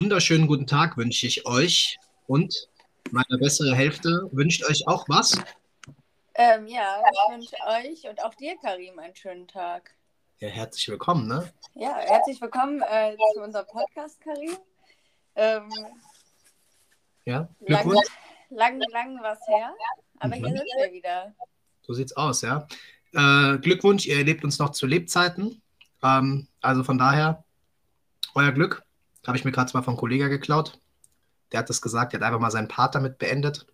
Wunderschönen guten Tag wünsche ich euch und meine bessere Hälfte wünscht euch auch was. Ähm, ja, ich wünsche euch und auch dir, Karim, einen schönen Tag. Ja, herzlich willkommen, ne? Ja, herzlich willkommen äh, zu unserem Podcast, Karim. Ähm, Ja, lang, Glückwunsch. lang, lang was her, aber hier sind wir wieder. So sieht's aus, ja. Äh, Glückwunsch, ihr erlebt uns noch zu Lebzeiten. Ähm, also von daher, euer Glück. Habe ich mir gerade mal von einem Kollegen geklaut. Der hat das gesagt, der hat einfach mal seinen Part damit beendet.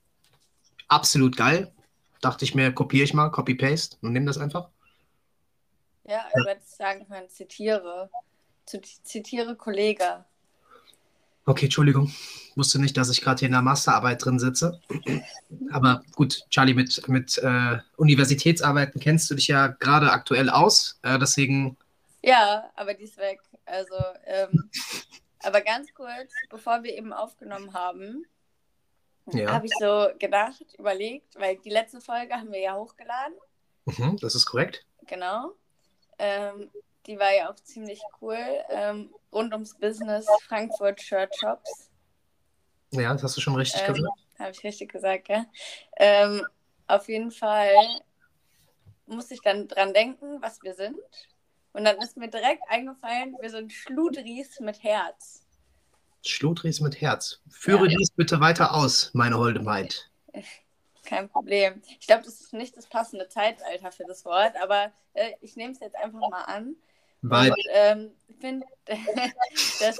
Absolut geil. Dachte ich mir, kopiere ich mal, Copy-Paste und nehme das einfach. Ja, ich würde sagen können, zitiere. Zitiere Kollege. Okay, Entschuldigung. Wusste nicht, dass ich gerade hier in der Masterarbeit drin sitze. Aber gut, Charlie, mit, mit äh, Universitätsarbeiten kennst du dich ja gerade aktuell aus. Äh, deswegen, Ja, aber die ist weg. Also, ähm, aber ganz kurz, bevor wir eben aufgenommen haben, Ja. habe ich so gedacht, überlegt, weil die letzte Folge haben wir ja hochgeladen. mhm, das ist korrekt. Genau. Ähm, die war ja auch ziemlich cool. Ähm, rund ums Business Frankfurt Shirt Shops. Ja, das hast du schon richtig Ähm, gesagt. Habe ich richtig gesagt, gell? Ähm, auf jeden Fall musste ich dann dran denken, was wir sind. Und dann ist mir direkt eingefallen, wir sind Schludris mit Herz. Schlotries mit Herz. Führe Ja. dies bitte weiter aus, meine holde Maid. Kein Problem. Ich glaube, das ist nicht das passende Zeitalter für das Wort, aber äh, ich nehme es jetzt einfach mal an. Weil, Und ähm, ich finde, dass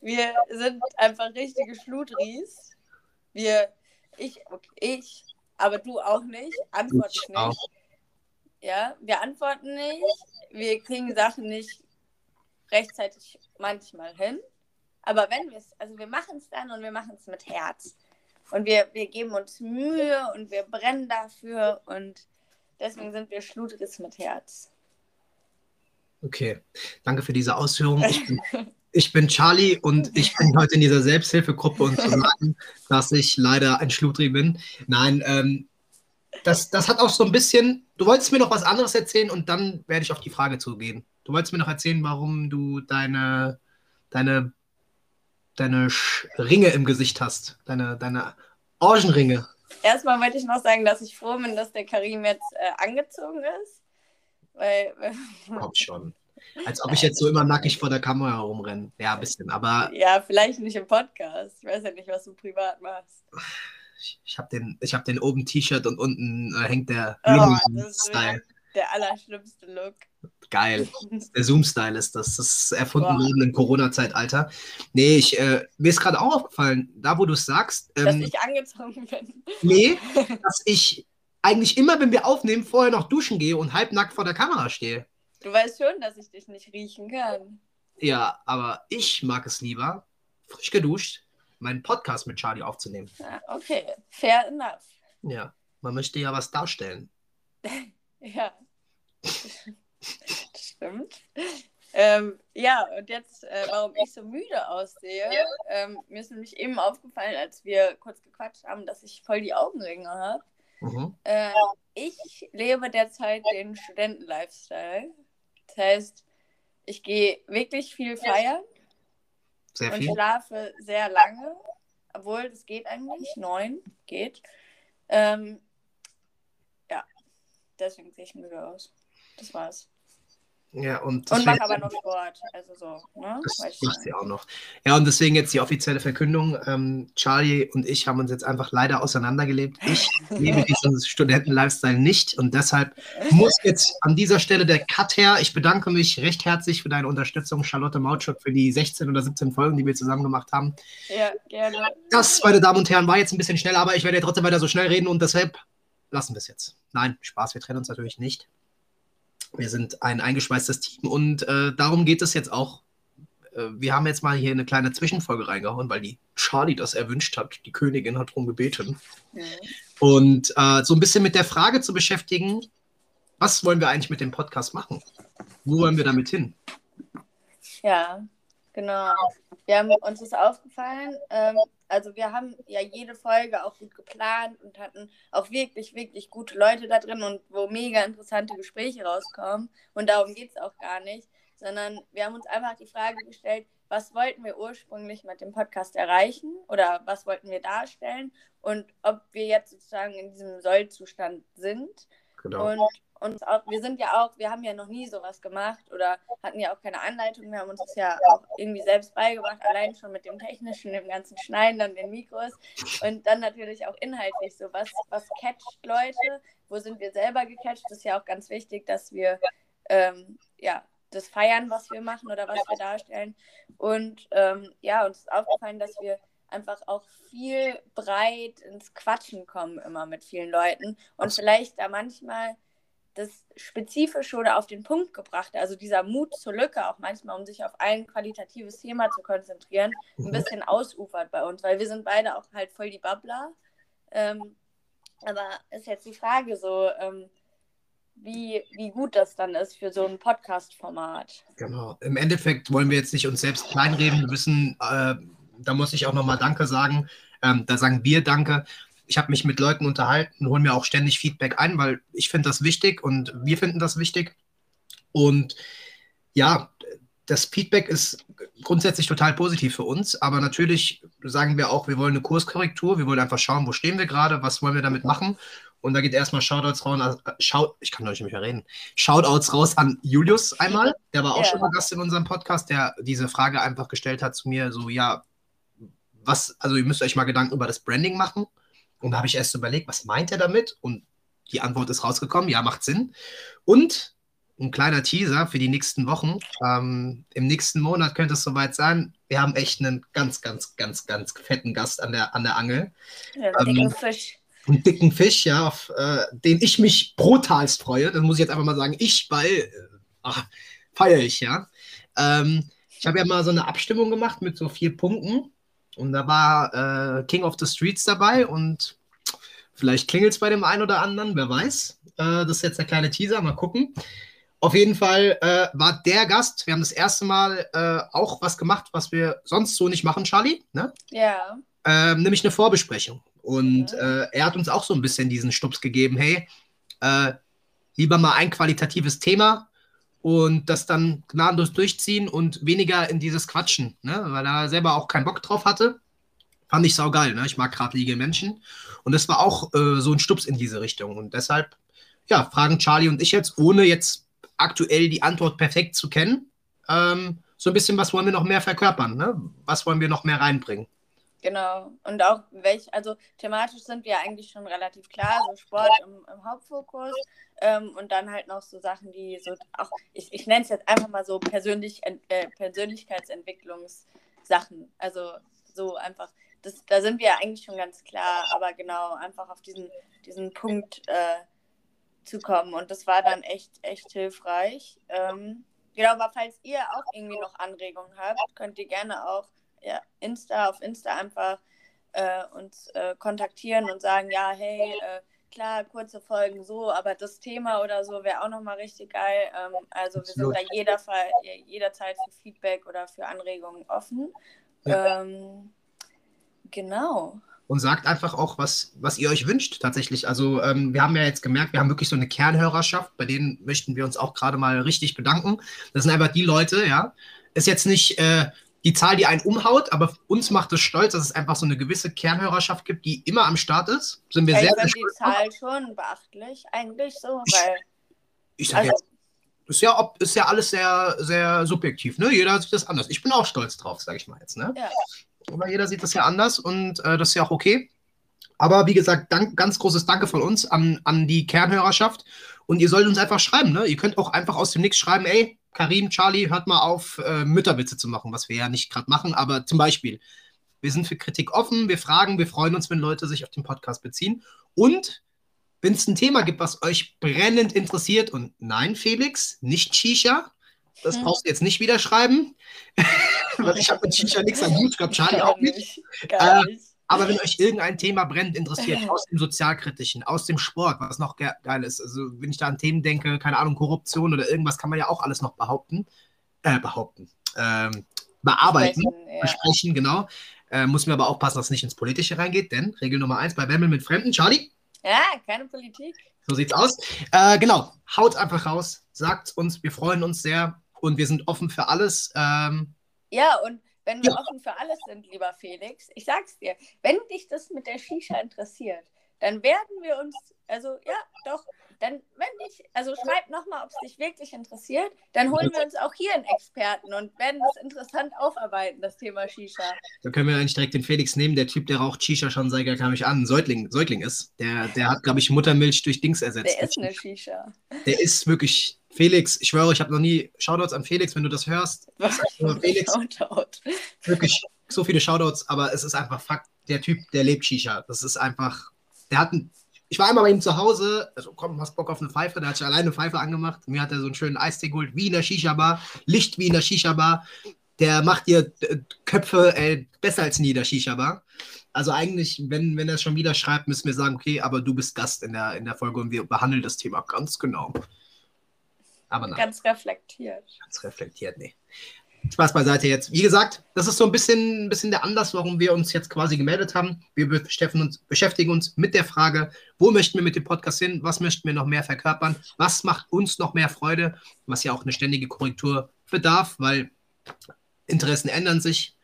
wir sind einfach richtige Schludris. Wir, ich, okay, ich, aber du auch nicht, antworte Ich ich auch. nicht. Ja, wir antworten nicht, wir kriegen Sachen nicht rechtzeitig manchmal hin. Aber wenn wir es, also wir machen es dann und wir machen es mit Herz. Und wir, wir geben uns Mühe und wir brennen dafür und deswegen sind wir Schludris mit Herz. Okay, danke für diese Ausführung. Ich bin, ich bin Charlie und ich bin heute in dieser Selbsthilfegruppe und zu sagen, dass ich leider ein Schludri bin. Nein, ähm, das, das hat auch so ein bisschen. Du wolltest mir noch was anderes erzählen und dann werde ich auf die Frage zugehen. Du wolltest mir noch erzählen, warum du deine, deine, deine Sch- Ringe im Gesicht hast. Deine, deine Orgenringe. Erstmal wollte ich noch sagen, dass ich froh bin, dass der Karim jetzt äh, angezogen ist. Weil, Komm schon. Als ob ich jetzt so immer nackig vor der Kamera rumrenne. Ja, ein bisschen. Aber ja, vielleicht nicht im Podcast. Ich weiß ja nicht, was du privat machst. ich, ich habe den, ich hab den oben T-Shirt und unten äh, hängt der Oh, Style. der allerschlimmste Look. Geil. Der Zoom-Style ist das. Das ist erfunden worden im Corona-Zeitalter. Nee, ich, äh, mir ist gerade auch aufgefallen, da wo du es sagst, Dass ähm, ich angezogen bin. nee, dass ich eigentlich immer, wenn wir aufnehmen, vorher noch duschen gehe und halbnackt vor der Kamera stehe. Du weißt schon, dass ich dich nicht riechen kann. Ja, aber ich mag es lieber, frisch geduscht, meinen Podcast mit Charlie aufzunehmen. Ja, okay, fair enough. Ja, man möchte ja was darstellen. Ja. Stimmt. Ähm, ja, und jetzt, äh, warum ich so müde aussehe. Ähm, mir ist nämlich eben aufgefallen, als wir kurz gequatscht haben, dass ich voll die Augenringe habe. Mhm. Äh, ich lebe derzeit den Studenten-Lifestyle. Das heißt, ich gehe wirklich viel feiern Sehr und viel. schlafe sehr lange, obwohl das geht eigentlich, neun geht. Ähm, ja, deswegen sehe ich müde aus. Das war's. Ja, und Und deswegen- mache aber noch Sport, also so, ne? Das macht sie auch noch. Ja, und deswegen jetzt die offizielle Verkündung. Ähm, Charlie und ich haben uns jetzt einfach leider auseinandergelebt. Ich lebe diesen Studenten-Lifestyle nicht und deshalb muss jetzt an dieser Stelle der Cut her. Ich bedanke mich recht herzlich für deine Unterstützung, Charlotte Mautschuk, für die 16 oder 17 Folgen, die wir zusammen gemacht haben. Ja, gerne. Das, meine Damen und Herren, war jetzt ein bisschen schnell, aber ich werde ja trotzdem weiter so schnell reden und deshalb lassen wir es jetzt. Nein, Spaß, wir trennen uns natürlich nicht. Wir sind ein eingeschweißtes Team und äh, darum geht es jetzt auch. Äh, wir haben jetzt mal hier eine kleine Zwischenfolge reingehauen, weil die Charlie das erwünscht hat. Die Königin hat darum gebeten. Mhm. Und äh, so ein bisschen mit der Frage zu beschäftigen, was wollen wir eigentlich mit dem Podcast machen? Wo wollen wir damit hin? Ja, genau. Wir haben uns ist aufgefallen, ähm, Also wir haben ja jede Folge auch gut geplant und hatten auch wirklich, wirklich gute Leute da drin und wo mega interessante Gespräche rauskommen. Und darum geht es auch gar nicht, sondern wir haben uns einfach die Frage gestellt, was wollten wir ursprünglich mit dem Podcast erreichen oder was wollten wir darstellen und ob wir jetzt sozusagen in diesem Sollzustand sind. Genau. Und uns auch, wir sind ja auch, wir haben ja noch nie sowas gemacht oder hatten ja auch keine Anleitung. Wir haben uns das ja auch irgendwie selbst beigebracht, allein schon mit dem technischen, dem ganzen Schneiden, dann den Mikros und dann natürlich auch inhaltlich so, was, was catcht Leute, wo sind wir selber gecatcht, das ist ja auch ganz wichtig, dass wir ähm, ja, das feiern, was wir machen oder was wir darstellen. Und ähm, ja, uns ist aufgefallen, dass wir einfach auch viel breit ins Quatschen kommen immer mit vielen Leuten und vielleicht da manchmal das Spezifische oder auf den Punkt gebracht, also dieser Mut zur Lücke, auch manchmal, um sich auf ein qualitatives Thema zu konzentrieren, ein mhm. bisschen ausufert bei uns, weil wir sind beide auch halt voll die Babbler. Ähm, aber ist jetzt die Frage so, ähm, wie, wie gut das dann ist für so ein Podcast-Format. Genau. Im Endeffekt wollen wir jetzt nicht uns selbst kleinreden. Wir wissen, äh, da muss ich auch nochmal Danke sagen. Ähm, da sagen wir Danke ich habe mich mit Leuten unterhalten, hole mir auch ständig Feedback ein, weil ich finde das wichtig und wir finden das wichtig. Und ja, das Feedback ist grundsätzlich total positiv für uns, aber natürlich sagen wir auch, wir wollen eine Kurskorrektur, wir wollen einfach schauen, wo stehen wir gerade, was wollen wir damit machen. Und da geht erstmal Shoutouts raus, äh, Shout, ich kann euch nicht mehr reden. Shoutouts raus an Julius einmal, der war auch ja. schon mal Gast in unserem Podcast, der diese Frage einfach gestellt hat zu mir, so ja, was, also ihr müsst euch mal Gedanken über das Branding machen. Und da habe ich erst überlegt, was meint er damit? Und die Antwort ist rausgekommen, ja, macht Sinn. Und ein kleiner Teaser für die nächsten Wochen. Ähm, Im nächsten Monat könnte es soweit sein. Wir haben echt einen ganz, ganz, ganz, ganz fetten Gast an der, an der Angel. Ja, einen dicken ähm, Fisch. Einen dicken Fisch, ja, auf äh, den ich mich brutalst freue. Das muss ich jetzt einfach mal sagen. Ich, weil, äh, feiere ich, ja. Ähm, ich habe ja mal so eine Abstimmung gemacht mit so vier Punkten. Und da war äh, King of the Streets dabei und vielleicht klingelt es bei dem einen oder anderen, wer weiß. Äh, das ist jetzt der kleine Teaser, mal gucken. Auf jeden Fall äh, war der Gast, wir haben das erste Mal äh, auch was gemacht, was wir sonst so nicht machen, Charlie. Ne? Ja. Ähm, nämlich eine Vorbesprechung. Und mhm. er hat uns auch so ein bisschen diesen Stups gegeben, hey, äh, lieber mal ein qualitatives Thema und das dann gnadenlos durchziehen und weniger in dieses Quatschen, ne? weil er selber auch keinen Bock drauf hatte. Fand ich saugeil, ne? Ich mag geradlinige Menschen. Und das war auch äh, so ein Stups in diese Richtung. Und deshalb, ja, fragen Charlie und ich jetzt, ohne jetzt aktuell die Antwort perfekt zu kennen, ähm, so ein bisschen, was wollen wir noch mehr verkörpern, ne? Was wollen wir noch mehr reinbringen? Genau. Und auch welch, also thematisch sind wir eigentlich schon relativ klar, so Sport im, im Hauptfokus ähm, und dann halt noch so Sachen, die so auch, ich, ich nenne es jetzt einfach mal so persönlich, äh, Persönlichkeitsentwicklungssachen. Also so einfach, das, da sind wir eigentlich schon ganz klar, aber genau, einfach auf diesen, diesen Punkt äh, zu kommen. Und das war dann echt, echt hilfreich. Ähm, genau, aber falls ihr auch irgendwie noch Anregungen habt, könnt ihr gerne auch ja, Insta, auf Insta einfach äh, uns äh, kontaktieren und sagen, ja, hey, äh, klar, kurze Folgen so, aber das Thema oder so wäre auch nochmal richtig geil. Ähm, also wir sind da jeder Fall, jederzeit für Feedback oder für Anregungen offen. Ja. Ähm, genau. Und sagt einfach auch, was, was ihr euch wünscht tatsächlich. Also ähm, wir haben ja jetzt gemerkt, wir haben wirklich so eine Kernhörerschaft, bei denen möchten wir uns auch gerade mal richtig bedanken. Das sind einfach die Leute, ja. Ist jetzt nicht, äh, die Zahl, die einen umhaut, aber uns macht es stolz, dass es einfach so eine gewisse Kernhörerschaft gibt, die immer am Start ist. Sind wir ja, sehr, sehr die Zahl schon beachtlich, eigentlich so, weil. Ich, ich sage also, jetzt, ist ja, ist ja alles sehr, sehr subjektiv, ne? Jeder sieht das anders. Ich bin auch stolz drauf, sage ich mal jetzt, ne? Ja. Aber jeder sieht das ja anders und äh, das ist ja auch okay. Aber wie gesagt, dank, ganz großes Danke von uns an, an die Kernhörerschaft. Und ihr sollt uns einfach schreiben, ne? Ihr könnt auch einfach aus dem Nix schreiben, ey, Karim, Charlie, hört mal auf, äh, Mütterwitze zu machen, was wir ja nicht gerade machen, aber zum Beispiel, wir sind für Kritik offen, wir fragen, wir freuen uns, wenn Leute sich auf den Podcast beziehen. Und wenn es ein Thema gibt, was euch brennend interessiert, und nein, Felix, nicht Shisha, das hm. brauchst du jetzt nicht wieder schreiben, weil ich habe mit Shisha nichts am Hut, ich glaube, Charlie auch nicht. nicht. Gar nicht. Äh, aber wenn euch irgendein Thema brennend interessiert, aus dem Sozialkritischen, aus dem Sport, was noch ge geil ist, also wenn ich da an Themen denke, keine Ahnung, Korruption oder irgendwas, kann man ja auch alles noch behaupten, äh, behaupten, ähm, bearbeiten, besprechen, ja. besprechen genau. Äh, muss mir aber aufpassen, dass es nicht ins Politische reingeht, denn Regel Nummer eins bei Bämmel mit Fremden. Charlie? Ja, keine Politik. So sieht's aus. Äh, genau, haut einfach raus, sagt uns, wir freuen uns sehr und wir sind offen für alles. Ähm, ja, und wenn wir offen für alles sind, lieber Felix, ich sag's dir, wenn dich das mit der Shisha interessiert, dann werden wir uns, also ja, doch, dann, wenn dich, also schreib nochmal, ob es dich wirklich interessiert, dann holen wir uns auch hier einen Experten und werden das interessant aufarbeiten, das Thema Shisha. Da können wir eigentlich direkt den Felix nehmen, der Typ, der raucht Shisha schon seit gar nicht an, Säugling, Säugling ist. Der, der hat, glaube ich, Muttermilch durch Dings ersetzt. Der ist eine Shisha. Der ist wirklich, Felix, ich schwöre, ich habe noch nie Shoutouts an Felix, wenn du das hörst. Felix, Shoutout. Wirklich so viele Shoutouts, aber es ist einfach Fakt, der Typ, der lebt Shisha. Das ist einfach, der hat ein ich war einmal bei ihm zu Hause, also komm, hast Bock auf eine Pfeife? Der hat sich alleine eine Pfeife angemacht. Mir hat er so einen schönen Eistee geholt, wie in der Shisha-Bar, Licht wie in der Shisha-Bar. Der macht dir äh, Köpfe ey, besser als nie in der Shisha-Bar. Also eigentlich, wenn, wenn er es schon wieder schreibt, müssen wir sagen, okay, aber du bist Gast in der, in der Folge und wir behandeln das Thema ganz genau. Aber nein. Ganz reflektiert. Ganz reflektiert, nee. Spaß beiseite jetzt. Wie gesagt, das ist so ein bisschen, ein bisschen der Anlass, warum wir uns jetzt quasi gemeldet haben. Wir beschäftigen uns, beschäftigen uns mit der Frage, wo möchten wir mit dem Podcast hin? Was möchten wir noch mehr verkörpern? Was macht uns noch mehr Freude? Was ja auch eine ständige Korrektur bedarf, weil Interessen ändern sich.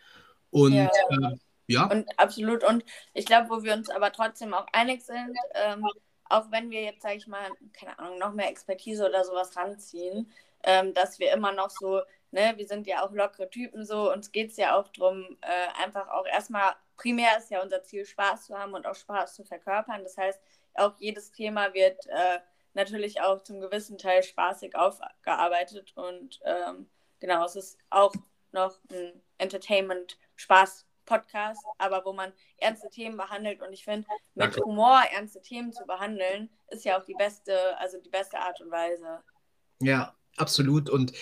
Und ja. Äh, ja. Und absolut. Und ich glaube, wo wir uns aber trotzdem auch einig sind, ähm, auch wenn wir jetzt, sage ich mal, keine Ahnung, noch mehr Expertise oder sowas ranziehen, ähm, dass wir immer noch so ne, wir sind ja auch lockere Typen so, uns geht es ja auch darum, äh, einfach auch erstmal, primär ist ja unser Ziel, Spaß zu haben und auch Spaß zu verkörpern. Das heißt, auch jedes Thema wird äh, natürlich auch zum gewissen Teil spaßig aufgearbeitet und ähm, genau, es ist auch noch ein Entertainment-Spaß-Podcast, aber wo man ernste Themen behandelt und ich finde, mit Danke. Humor ernste Themen zu behandeln, ist ja auch die beste, also die beste Art und Weise. Ja, absolut. Und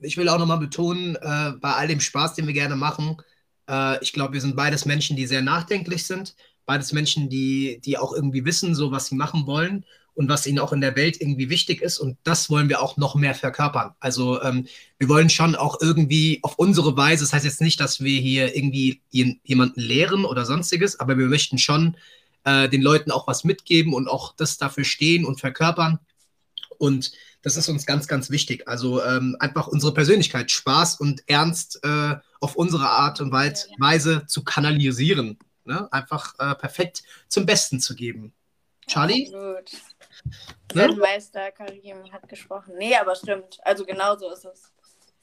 ich will auch nochmal betonen, äh, bei all dem Spaß, den wir gerne machen, äh, ich glaube, wir sind beides Menschen, die sehr nachdenklich sind, beides Menschen, die, die auch irgendwie wissen, so was sie machen wollen und was ihnen auch in der Welt irgendwie wichtig ist. Und das wollen wir auch noch mehr verkörpern. Also ähm, wir wollen schon auch irgendwie auf unsere Weise, das heißt jetzt nicht, dass wir hier irgendwie jemanden lehren oder sonstiges, aber wir möchten schon äh, den Leuten auch was mitgeben und auch das dafür stehen und verkörpern. Und das ist uns ganz, ganz wichtig. Also ähm, einfach unsere Persönlichkeit, Spaß und Ernst äh, auf unsere Art und Weise zu kanalisieren. Ne? Einfach äh, perfekt zum Besten zu geben. Charlie? Absolut. Ne? Meister Karim hat gesprochen. Nee, aber stimmt. Also genau so ist es.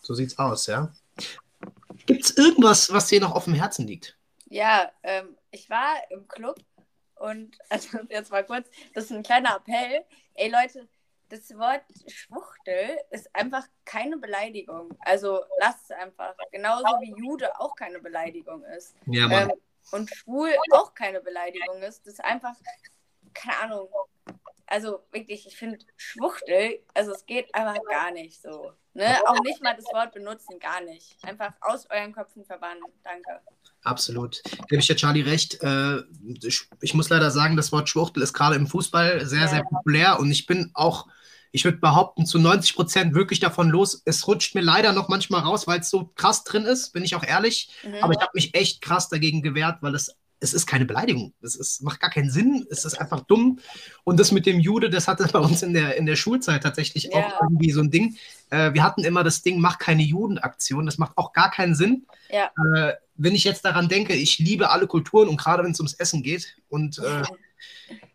So sieht's aus, ja. Gibt es irgendwas, was dir noch auf dem Herzen liegt? Ja, ähm, ich war im Club und, also jetzt mal kurz, das ist ein kleiner Appell. Ey Leute, das Wort Schwuchtel ist einfach keine Beleidigung. Also lasst es einfach. Genauso wie Jude auch keine Beleidigung ist. Ja, Mann. Ähm, und schwul auch keine Beleidigung ist. Das ist einfach, keine Ahnung. Also wirklich, ich finde Schwuchtel, also es geht einfach gar nicht so. Ne? Auch nicht mal das Wort benutzen, gar nicht. Einfach aus euren Köpfen verbannen. Danke. Absolut. Gebe ich dir Charlie recht. Äh, ich muss leider sagen, das Wort Schwuchtel ist gerade im Fußball sehr, ja. sehr populär und ich bin auch ich würde behaupten, zu 90 Prozent wirklich davon los. Es rutscht mir leider noch manchmal raus, weil es so krass drin ist, bin ich auch ehrlich. Mhm. Aber ich habe mich echt krass dagegen gewehrt, weil es, es ist keine Beleidigung. Es ist, macht gar keinen Sinn. Es ist einfach dumm. Und das mit dem Jude, das hatte bei uns in der, in der Schulzeit tatsächlich ja. auch irgendwie so ein Ding. Äh, wir hatten immer das Ding, mach keine Judenaktion. Das macht auch gar keinen Sinn. Ja. Äh, wenn ich jetzt daran denke, ich liebe alle Kulturen und gerade wenn es ums Essen geht und äh,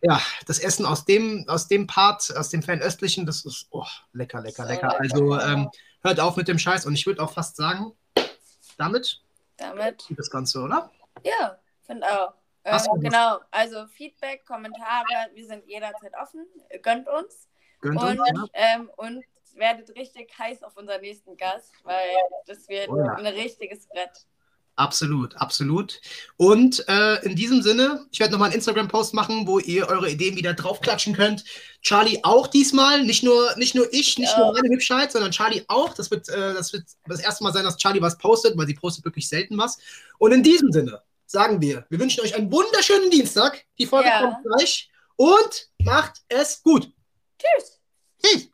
ja, das Essen aus dem, aus dem Part, aus dem Fernöstlichen, das ist oh, lecker, lecker, lecker. Also ähm, hört auf mit dem Scheiß und ich würde auch fast sagen, damit, damit das Ganze, oder? Ja, finde auch. Ähm, genau, also Feedback, Kommentare, wir sind jederzeit offen. Gönnt uns. Gönnt und, uns, ja. ähm, und werdet richtig heiß auf unseren nächsten Gast, weil das wird oh ja. ein richtiges Brett. Absolut, absolut. Und äh, in diesem Sinne, ich werde nochmal einen Instagram-Post machen, wo ihr eure Ideen wieder draufklatschen könnt. Charlie auch diesmal, nicht nur, nicht nur ich, nicht ja. nur meine Hübschheit, sondern Charlie auch. Das wird, äh, das wird das erste Mal sein, dass Charlie was postet, weil sie postet wirklich selten was. Und in diesem Sinne sagen wir, wir wünschen euch einen wunderschönen Dienstag. Die Folge ja. kommt gleich und macht es gut. Tschüss. Tschüss.